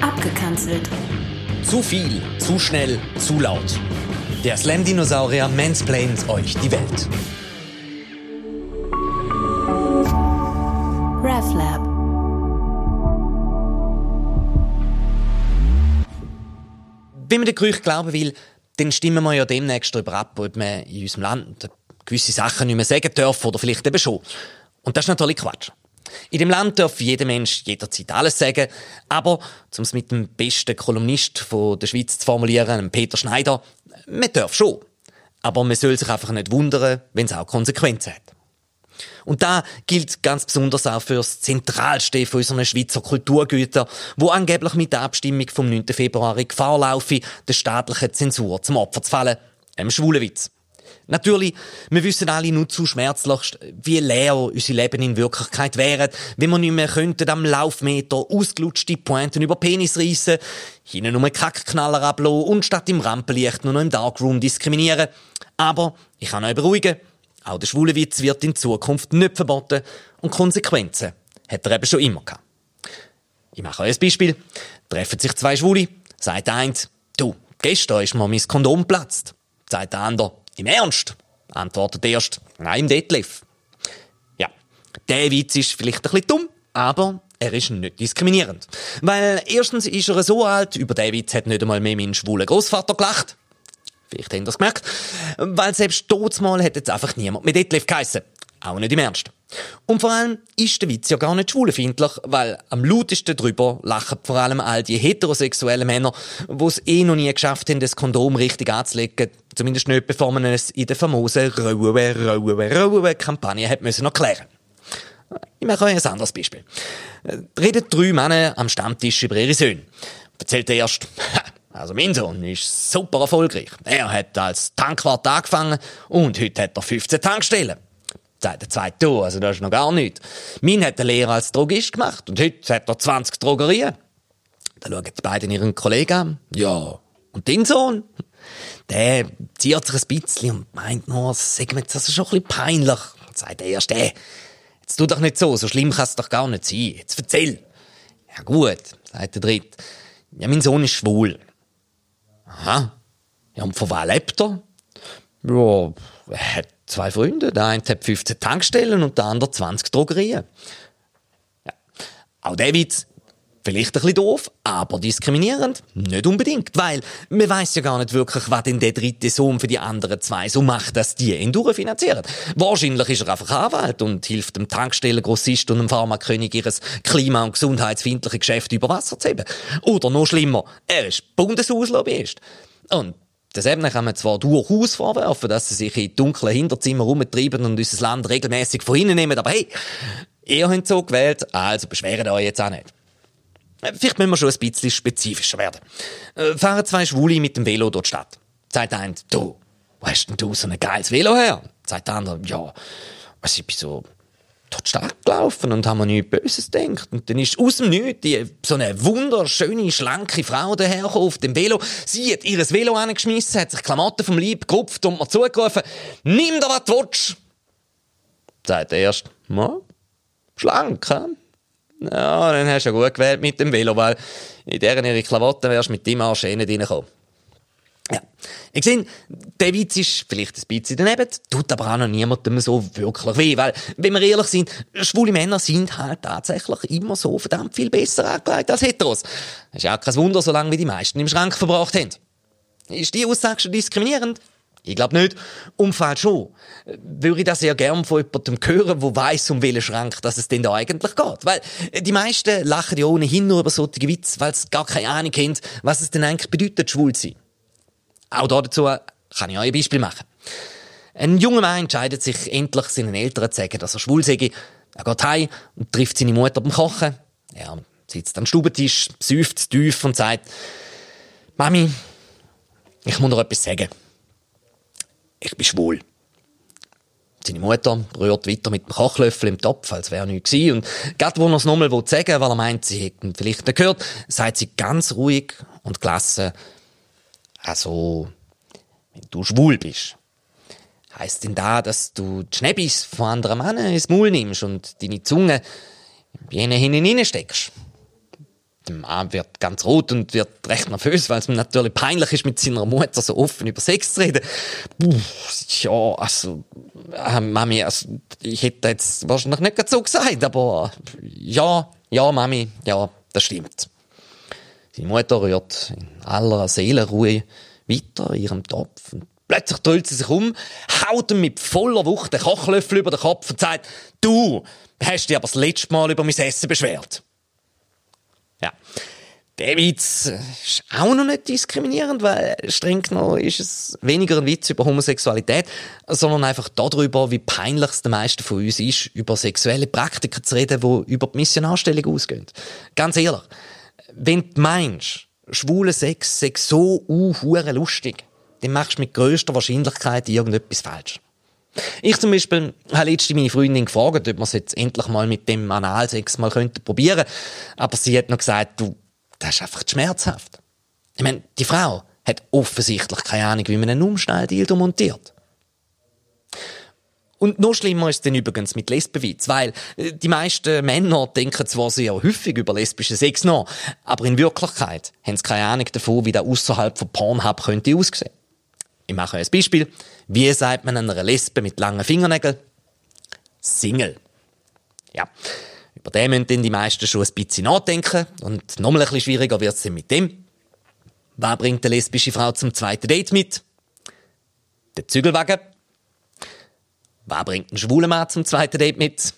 Abgekanzelt. Zu viel, zu schnell, zu laut. Der Slam-Dinosaurier mansplaint euch die Welt. RefLab. Wenn man den Gerücht glauben will, dann stimmen wir ja demnächst darüber ab, ob man in unserem Land gewisse Sachen nicht mehr sagen darf oder vielleicht eben schon. Und das ist natürlich Quatsch. In dem Land darf jeder Mensch jederzeit alles sagen, aber, um es mit dem besten Kolumnist der Schweiz zu formulieren, Peter Schneider, man darf schon. Aber man soll sich einfach nicht wundern, wenn es auch Konsequenzen hat. Und da gilt ganz besonders auch für das Zentralste von unseren Schweizer Kulturgütern, wo angeblich mit der Abstimmung vom 9. Februar in Gefahr laufe, der staatlichen Zensur zum Opfer zu fallen, einem Schwulenwitz. Natürlich, wir wissen alle nur zu schmerzlich, wie leer unser Leben in Wirklichkeit wäre, wenn wir nicht mehr könnten am Laufmeter ausgelutschte Pointen über Penis reissen, hinten nur Kackknaller ablassen und statt im Rampenlicht nur noch im Darkroom diskriminieren. Aber ich kann euch beruhigen, auch der schwule Witz wird in Zukunft nicht verboten und Konsequenzen hat er eben schon immer gehabt. Ich mache euch ein Beispiel. Treffen sich zwei Schwule, sagt der eine, du, gestern ist mir mein Kondom platzt. Sagt der andere, im Ernst? Antwortet der erste, nein, im Detlef. Ja, der Witz ist vielleicht ein bisschen dumm, aber er ist nicht diskriminierend. Weil erstens ist er so alt, über den Witz hat nicht einmal mehr mein schwuler Großvater gelacht. Vielleicht habt ihr das gemerkt. Weil selbst mal hätte jetzt einfach niemand mit Detlef geheissen. Auch nicht im Ernst. Und vor allem ist der Witz ja gar nicht schwulenfeindlich, weil am lautesten drüber lachen vor allem all die heterosexuellen Männer, die es eh noch nie geschafft haben, das Kondom richtig anzulegen, zumindest nicht bevor man es in der famosen Rauwe, Rauwe, Rauwe Kampagne hat müssen erklären. Ich mache euch ein anderes Beispiel. Reden drei Männer am Stammtisch über ihre Söhne. Erzählt der erste, also mein Sohn ist super erfolgreich. Er hat als Tankwart angefangen und heute hat er 15 Tankstellen. Sagt der zweite, du, also das ist noch gar nichts. Mein hat der Lehrer als Drogist gemacht und heute hat er 20 Drogerien. Da schauen die beiden ihren Kollegen an. Ja, und dein Sohn? Der zieht sich ein bisschen und meint nur, das ist schon ein bisschen peinlich. Sagt der Erste, jetzt tu doch nicht so, so schlimm kann es doch gar nicht sein. Jetzt erzähl. Ja gut, sagt der Dritte. Ja, mein Sohn ist schwul. Aha. Ja, und von was lebt er? Ja, er hat zwei Freunde. Der eine hat 15 Tankstellen und der andere 20 Drogerien. Ja. Auch der Witz, vielleicht ein bisschen doof, aber diskriminierend? Nicht unbedingt, weil man weiß ja gar nicht wirklich, was denn der dritte Sohn für die anderen zwei so macht, dass die ihn durchfinanzieren. Wahrscheinlich ist er einfach Anwalt und hilft dem Tankstellengrossist und dem Pharmakönig ihres klima- und gesundheitsfeindlichen Geschäft über Wasser zu heben. Oder noch schlimmer, er ist Bundeslobbyist. Und Deshalb kann man zwar durchaus vorwerfen, dass sie sich in dunklen Hinterzimmern rumtreiben und unser Land regelmäßig von innen nehmen, aber hey, ihr habt so gewählt, also beschweren euch jetzt auch nicht. Äh, vielleicht müssen wir schon ein bisschen spezifischer werden. Äh, fahren zwei Schwule mit dem Velo durch die Stadt. Sagt der du, wo hast denn du so ein geiles Velo her? Sagt der andere, ja, was ich bin so durch die Stadt gelaufen und haben mir nichts Böses gedacht. Und dann ist aus dem Nichts so eine wunderschöne, schlanke Frau dahergekommen auf dem Velo. Sie hat ihr Velo angeschmissen, hat sich Klamotten vom Leib gerupft und mir zugerufen, nimm da was du willst. Sagt der Erste, ja, schlank, he? Ja, dann hast du ja gut gewählt mit dem Velo, weil in deren ihre Klamotten wärst du mit dem Arsch eh nicht reingekommen. Ja. Ich sehe, der Witz ist vielleicht ein bisschen daneben, tut aber auch noch niemandem so wirklich weh, weil, wenn wir ehrlich sind, schwule Männer sind halt tatsächlich immer so verdammt viel besser angelegt als Heteros. Ist ja auch kein Wunder, solange wir die meisten im Schrank verbracht haben. Ist die Aussage schon diskriminierend? Ich glaube nicht. Und Fall schon. Würde ich das sehr gern von jemandem hören, der weiss, um welchen Schrank dass es denn da eigentlich geht. Weil die meisten lachen ja ohnehin nur über solche Witze, weil sie gar keine Ahnung haben, was es denn eigentlich bedeutet, schwul zu sein. Auch dazu kann ich euch ein Beispiel machen. Ein junger Mann entscheidet sich endlich, seinen Eltern zu sagen, dass er schwul sei. Er geht heim und trifft seine Mutter beim Kochen. Er sitzt am Stubentisch, säuft tief und sagt, Mami, ich muss noch etwas sagen. Ich bin schwul. Seine Mutter rührt weiter mit dem Kochlöffel im Topf, als wäre nichts gewesen. Und gerade wo er es nochmal sagen will, weil er meint, sie hätten vielleicht gehört, sagt sie ganz ruhig und gelassen, also, wenn du schwul bist, heißt denn da, dass du die Schnäppis von anderen Männern ins Maul nimmst und deine Zunge jene hinein steckst. Der Mann wird ganz rot und wird recht nervös, weil es ihm natürlich peinlich ist, mit seiner Mutter so offen über Sex zu reden. Puh, ja, also, äh, Mami, also, ich hätte jetzt wahrscheinlich nicht so gesagt, aber ja, ja, Mami, ja, das stimmt. Seine Mutter rührt in aller Seelenruhe weiter in ihrem Topf. Und plötzlich dreht sie sich um, haut ihm mit voller Wucht den Kochlöffel über den Kopf und sagt, du hast dich aber das letzte Mal über mein Essen beschwert. Ja. Der Witz ist auch noch nicht diskriminierend, weil streng genommen ist es weniger ein Witz über Homosexualität, sondern einfach darüber, wie peinlich es den meisten von uns ist, über sexuelle Praktiken zu reden, die über die Missionarstellung ausgehen. Ganz ehrlich, wenn du meinst, schwule Sex sei so uh, lustig, dann machst du mit größter Wahrscheinlichkeit irgendetwas falsch. Ich zum Beispiel habe letztens meine Freundin gefragt, ob wir es jetzt endlich mal mit dem Analsex mal könnten probieren. Aber sie hat noch gesagt, du, das ist einfach schmerzhaft. Ich meine, die Frau hat offensichtlich keine Ahnung, wie man einen Umschnalldildo montiert. Und noch schlimmer ist es dann übrigens mit Lesbenwitz, weil äh, die meisten Männer denken zwar sehr häufig über lesbischen Sex nach, aber in Wirklichkeit haben sie keine Ahnung davon, wie der außerhalb von Pornhub könnte aussehen. Ich mache ein Beispiel. Wie sagt man einer Lesbe mit langen Fingernägeln? Single. Ja. Über den müssen dann die meisten schon ein bisschen nachdenken. Und nochmal ein bisschen schwieriger wird es mit dem. Was bringt eine lesbische Frau zum zweiten Date mit? Der Zügelwagen. Was bringt ein schwuler Mann zum zweiten Date mit?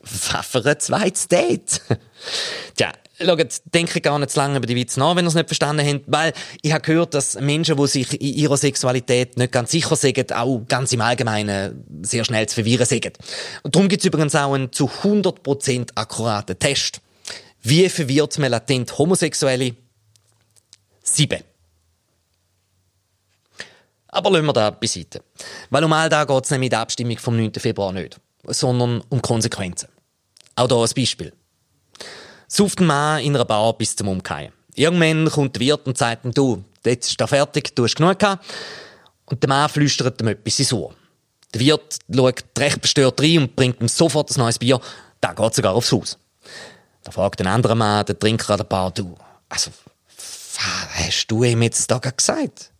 Was für ein zweites Date? Tja, Schaut, denke gar nicht zu lange über die Witze nach, wenn ihr es nicht verstanden habt, weil ich habe gehört, dass Menschen, die sich in ihrer Sexualität nicht ganz sicher sind, auch ganz im Allgemeinen sehr schnell zu verwirren sind. Darum gibt es übrigens auch einen zu 100% akkuraten Test. Wie verwirrt man latent Homosexuelle? Sieben. Aber lassen wir das beiseite. Weil um all das geht es nämlich in der Abstimmung vom 9. Februar nicht, sondern um Konsequenzen. Auch hier ein Beispiel. Sauft ein Mann in einer Bar bis zum Umkehren. Irgendwann kommt der Wirt und sagt ihm, du, jetzt ist da fertig, du hast genug gehabt. Und der Mann flüstert ihm etwas ins Ohr. Der Wirt schaut recht bestört rein und bringt ihm sofort ein neues Bier. Da geht sogar aufs Haus. Da fragt ein anderer Mann, der Trinker an der Bar, du, also, was hast du ihm jetzt da gesagt?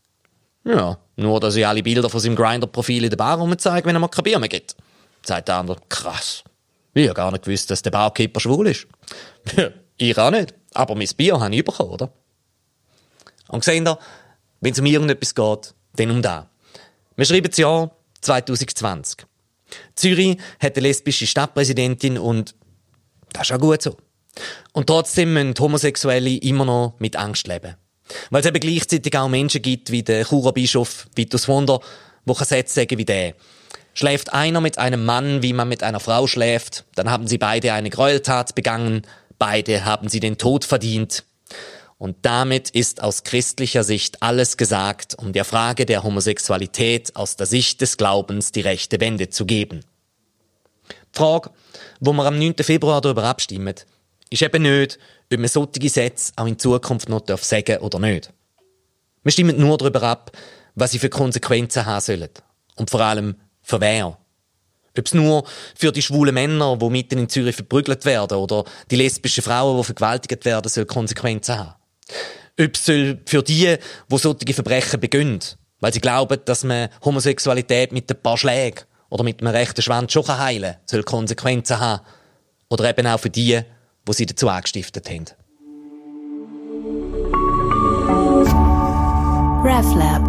Ja, nur, dass ich alle Bilder von seinem Grinder-Profil in der Bar rumzeige, wenn er mir kein Bier mehr gibt. Sagt der andere, krass. Ich habe gar nicht gewusst, dass der Barkeeper schwul ist. ich auch nicht. Aber mein Bier habe ich bekommen, oder? Und seht ihr, wenn es um irgendetwas geht, dann um da. Wir schreiben das Jahr 2020. Zürich hat eine lesbische Stadtpräsidentin und das ist auch gut so. Und trotzdem müssen Homosexuelle immer noch mit Angst leben. Weil es eben gleichzeitig auch Menschen gibt, wie der Churer Bischof Vitus Wunder, wo Sätze sagen wie der. Schläft einer mit einem Mann, wie man mit einer Frau schläft, dann haben sie beide eine Gräueltat begangen, beide haben sie den Tod verdient. Und damit ist aus christlicher Sicht alles gesagt, um der Frage der Homosexualität aus der Sicht des Glaubens die rechte Wende zu geben. Die Frage, wo wir am 9. Februar darüber abstimmen, ist eben nicht, ob man solche Sätze auch in Zukunft noch sagen darf oder nicht. Wir stimmen nur darüber ab, was sie für Konsequenzen haben sollen. Und vor allem, für wer. Ob es nur für die schwulen Männer, die mitten in Zürich verprügelt werden, oder die lesbischen Frauen, die vergewaltigt werden, soll Konsequenzen haben. Ob es für die, die solche Verbrechen begehen, weil sie glauben, dass man Homosexualität mit ein paar Schlägen oder mit einem rechten Schwanz schon heilen kann, soll Konsequenzen haben. Oder eben auch für die, die sie dazu angestiftet haben. RefLab